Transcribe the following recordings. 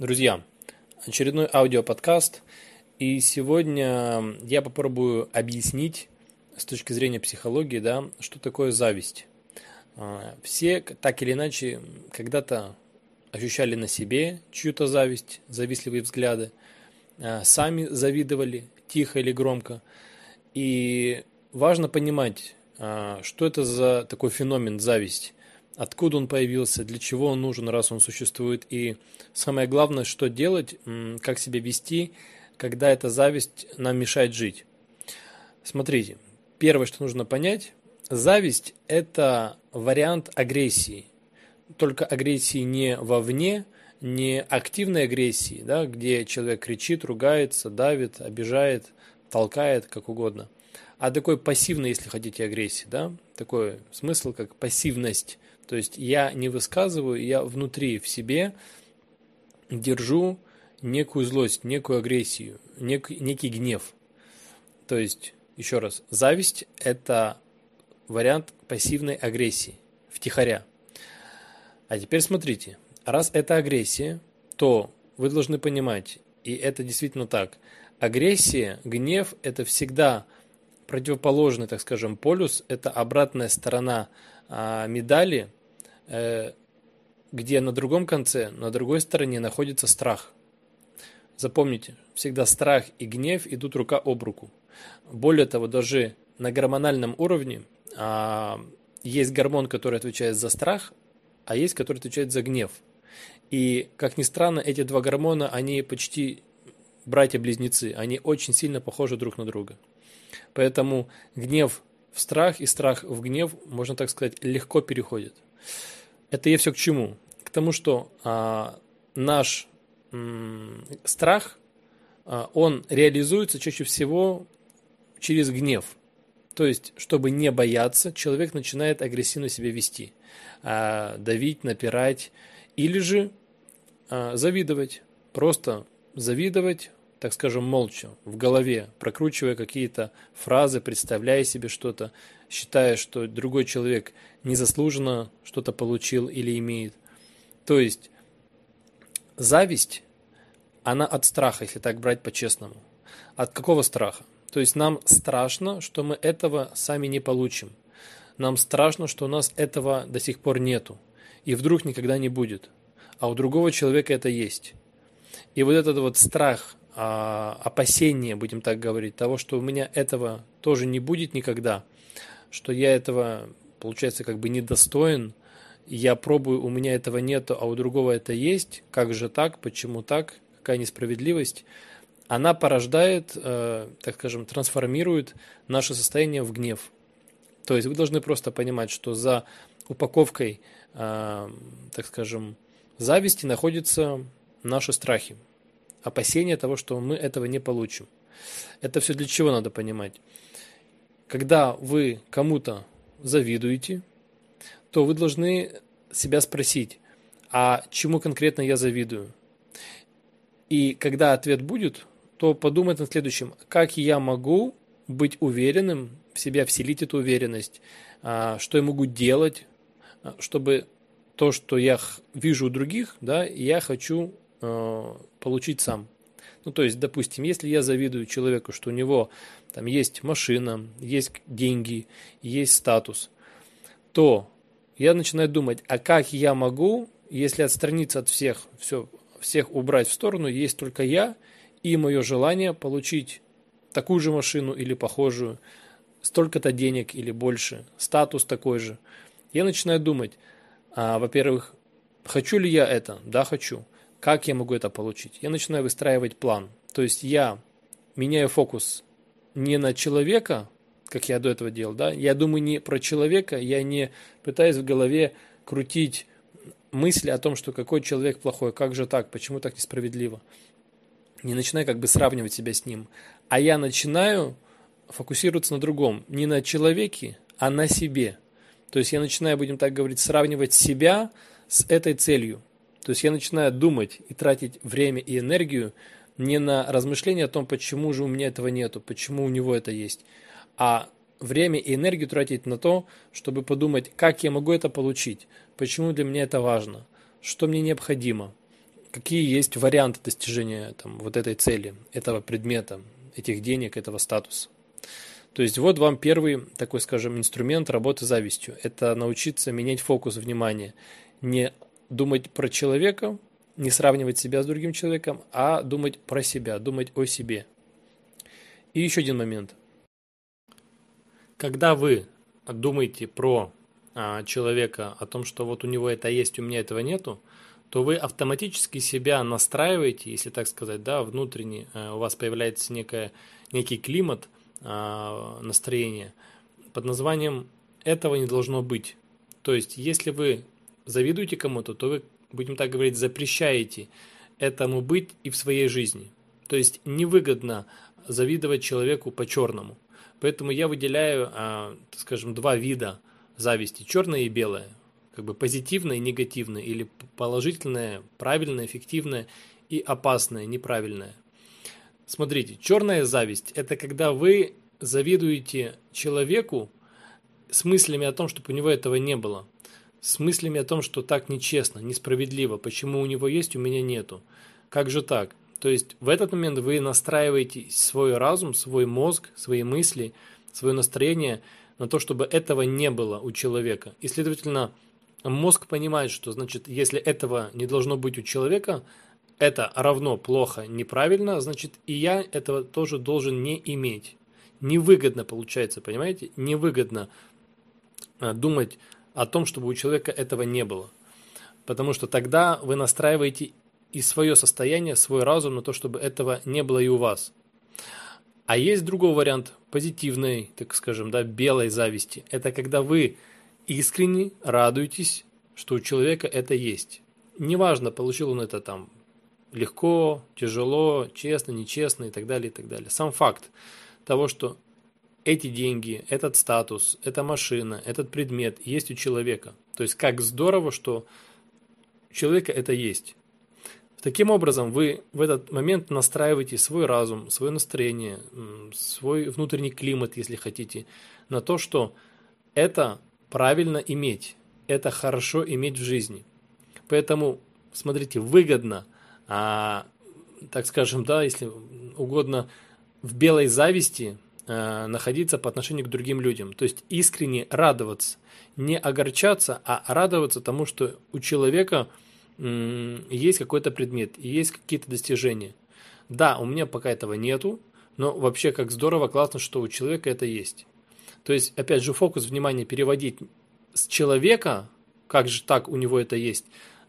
Друзья, очередной аудиоподкаст, и сегодня я попробую объяснить с точки зрения психологии, да, что такое зависть. А, все так или иначе когда-то ощущали на себе чью-то зависть, завистливые взгляды, а, сами завидовали, тихо или громко. И важно понимать, а, что это за такой феномен зависть откуда он появился, для чего он нужен, раз он существует, и самое главное, что делать, как себя вести, когда эта зависть нам мешает жить. Смотрите, первое, что нужно понять, зависть – это вариант агрессии, только агрессии не вовне, не активной агрессии, да, где человек кричит, ругается, давит, обижает, толкает, как угодно, а такой пассивной, если хотите, агрессии, да, такой смысл, как пассивность, то есть я не высказываю, я внутри в себе держу некую злость, некую агрессию, нек, некий гнев. То есть, еще раз, зависть – это вариант пассивной агрессии, втихаря. А теперь смотрите, раз это агрессия, то вы должны понимать, и это действительно так, агрессия, гнев – это всегда противоположный, так скажем, полюс, это обратная сторона а, медали, э, где на другом конце, на другой стороне находится страх. Запомните, всегда страх и гнев идут рука об руку. Более того, даже на гормональном уровне а, есть гормон, который отвечает за страх, а есть, который отвечает за гнев. И, как ни странно, эти два гормона, они почти братья-близнецы, они очень сильно похожи друг на друга. Поэтому гнев в страх и страх в гнев, можно так сказать, легко переходят. Это я все к чему? К тому, что а, наш м, страх, а, он реализуется чаще всего через гнев. То есть, чтобы не бояться, человек начинает агрессивно себя вести, а, давить, напирать, или же а, завидовать, просто завидовать, так скажем, молча, в голове, прокручивая какие-то фразы, представляя себе что-то, считая, что другой человек незаслуженно что-то получил или имеет. То есть зависть, она от страха, если так брать по-честному. От какого страха? То есть нам страшно, что мы этого сами не получим. Нам страшно, что у нас этого до сих пор нету. И вдруг никогда не будет. А у другого человека это есть. И вот этот вот страх а, опасение, будем так говорить, того, что у меня этого тоже не будет никогда, что я этого, получается, как бы недостоин, я пробую, у меня этого нету, а у другого это есть, как же так, почему так, какая несправедливость, она порождает, э, так скажем, трансформирует наше состояние в гнев. То есть вы должны просто понимать, что за упаковкой, э, так скажем, зависти находятся наши страхи, опасения того, что мы этого не получим. Это все для чего надо понимать? Когда вы кому-то завидуете, то вы должны себя спросить, а чему конкретно я завидую? И когда ответ будет, то подумать над следующим, как я могу быть уверенным, в себя вселить эту уверенность, а, что я могу делать, а, чтобы то, что я вижу у других, да, я хочу получить сам. Ну, то есть, допустим, если я завидую человеку, что у него там есть машина, есть деньги, есть статус, то я начинаю думать, а как я могу, если отстраниться от всех, все, всех убрать в сторону, есть только я и мое желание получить такую же машину или похожую, столько-то денег или больше, статус такой же. Я начинаю думать, а, во-первых, хочу ли я это? Да, хочу. Как я могу это получить? Я начинаю выстраивать план. То есть я меняю фокус не на человека, как я до этого делал, да, я думаю не про человека, я не пытаюсь в голове крутить мысли о том, что какой человек плохой, как же так, почему так несправедливо. Не начинаю как бы сравнивать себя с ним, а я начинаю фокусироваться на другом, не на человеке, а на себе. То есть я начинаю, будем так говорить, сравнивать себя с этой целью. То есть я начинаю думать и тратить время и энергию не на размышления о том, почему же у меня этого нету, почему у него это есть, а время и энергию тратить на то, чтобы подумать, как я могу это получить, почему для меня это важно, что мне необходимо, какие есть варианты достижения там, вот этой цели, этого предмета, этих денег, этого статуса. То есть вот вам первый такой, скажем, инструмент работы с завистью. Это научиться менять фокус внимания. Не думать про человека, не сравнивать себя с другим человеком, а думать про себя, думать о себе. И еще один момент. Когда вы думаете про а, человека, о том, что вот у него это есть, у меня этого нету, то вы автоматически себя настраиваете, если так сказать, да, внутренне э, у вас появляется некая, некий климат э, настроения под названием «этого не должно быть». То есть, если вы завидуете кому-то, то вы, будем так говорить, запрещаете этому быть и в своей жизни. То есть, невыгодно завидовать человеку по-черному. Поэтому я выделяю, э, скажем, два вида зависти – черное и белое – как бы позитивное и негативное, или положительное, правильное, эффективное и опасное, неправильное. Смотрите, черная зависть – это когда вы завидуете человеку с мыслями о том, чтобы у него этого не было, с мыслями о том, что так нечестно, несправедливо, почему у него есть, у меня нету. Как же так? То есть в этот момент вы настраиваете свой разум, свой мозг, свои мысли, свое настроение на то, чтобы этого не было у человека. И, следовательно, мозг понимает, что, значит, если этого не должно быть у человека, это равно плохо, неправильно, значит, и я этого тоже должен не иметь. Невыгодно получается, понимаете? Невыгодно а, думать о том, чтобы у человека этого не было. Потому что тогда вы настраиваете и свое состояние, свой разум на то, чтобы этого не было и у вас. А есть другой вариант позитивной, так скажем, да, белой зависти. Это когда вы искренне радуйтесь, что у человека это есть. Неважно, получил он это там легко, тяжело, честно, нечестно и так далее, и так далее. Сам факт того, что эти деньги, этот статус, эта машина, этот предмет есть у человека. То есть как здорово, что у человека это есть. Таким образом, вы в этот момент настраиваете свой разум, свое настроение, свой внутренний климат, если хотите, на то, что это правильно иметь. Это хорошо иметь в жизни. Поэтому, смотрите, выгодно, а, так скажем, да, если угодно, в белой зависти а, находиться по отношению к другим людям. То есть искренне радоваться, не огорчаться, а радоваться тому, что у человека есть какой-то предмет, есть какие-то достижения. Да, у меня пока этого нету, но вообще как здорово, классно, что у человека это есть. То есть, опять же, фокус внимания переводить с человека, как же так у него это есть,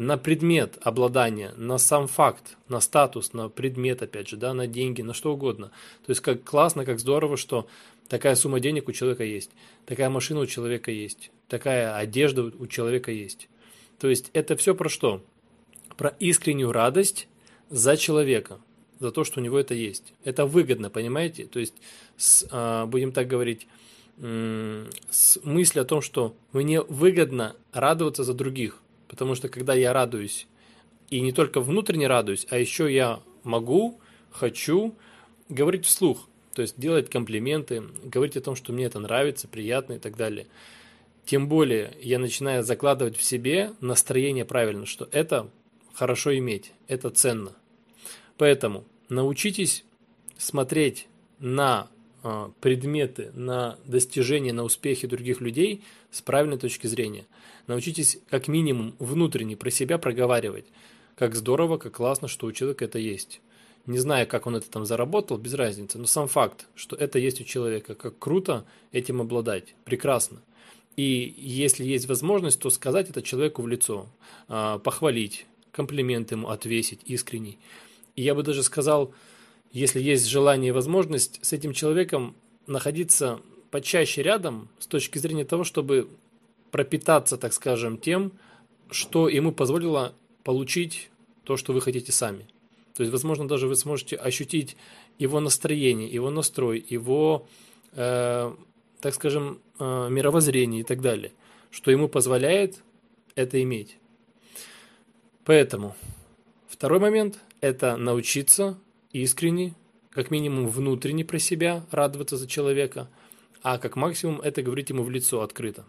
на предмет обладания, на сам факт, на статус, на предмет, опять же, да, на деньги, на что угодно. То есть, как классно, как здорово, что такая сумма денег у человека есть, такая машина у человека есть, такая одежда у человека есть. То есть, это все про что? Про искреннюю радость за человека, за то, что у него это есть. Это выгодно, понимаете? То есть, с, а, будем так говорить, с мыслью о том, что мне выгодно радоваться за других, потому что когда я радуюсь, и не только внутренне радуюсь, а еще я могу, хочу говорить вслух, то есть делать комплименты, говорить о том, что мне это нравится, приятно и так далее. Тем более я начинаю закладывать в себе настроение правильно, что это хорошо иметь, это ценно. Поэтому научитесь смотреть на а, предметы на достижения, на успехи других людей с правильной точки зрения. Научитесь как минимум внутренне про себя проговаривать. Как здорово, как классно, что у человека это есть. Не знаю, как он это там заработал, без разницы, но сам факт, что это есть у человека, как круто этим обладать, прекрасно. И если есть возможность, то сказать это человеку в лицо, а, похвалить, комплимент ему отвесить искренний. И я бы даже сказал, если есть желание и возможность с этим человеком находиться почаще рядом с точки зрения того, чтобы пропитаться, так скажем, тем, что ему позволило получить то, что вы хотите сами. То есть, возможно, даже вы сможете ощутить его настроение, его настрой, его, э, так скажем, э, мировоззрение и так далее, что ему позволяет это иметь. Поэтому второй момент – это научиться искренне, как минимум внутренне про себя, радоваться за человека, а как максимум это говорить ему в лицо открыто.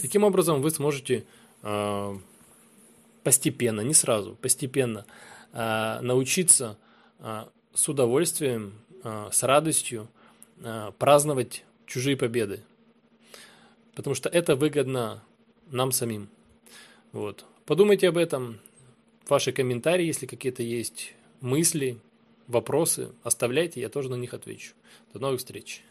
Таким образом, вы сможете э, постепенно, не сразу, постепенно научиться с удовольствием, с радостью праздновать чужие победы. Потому что это выгодно нам самим. Вот. Подумайте об этом. Ваши комментарии, если какие-то есть мысли, вопросы, оставляйте, я тоже на них отвечу. До новых встреч.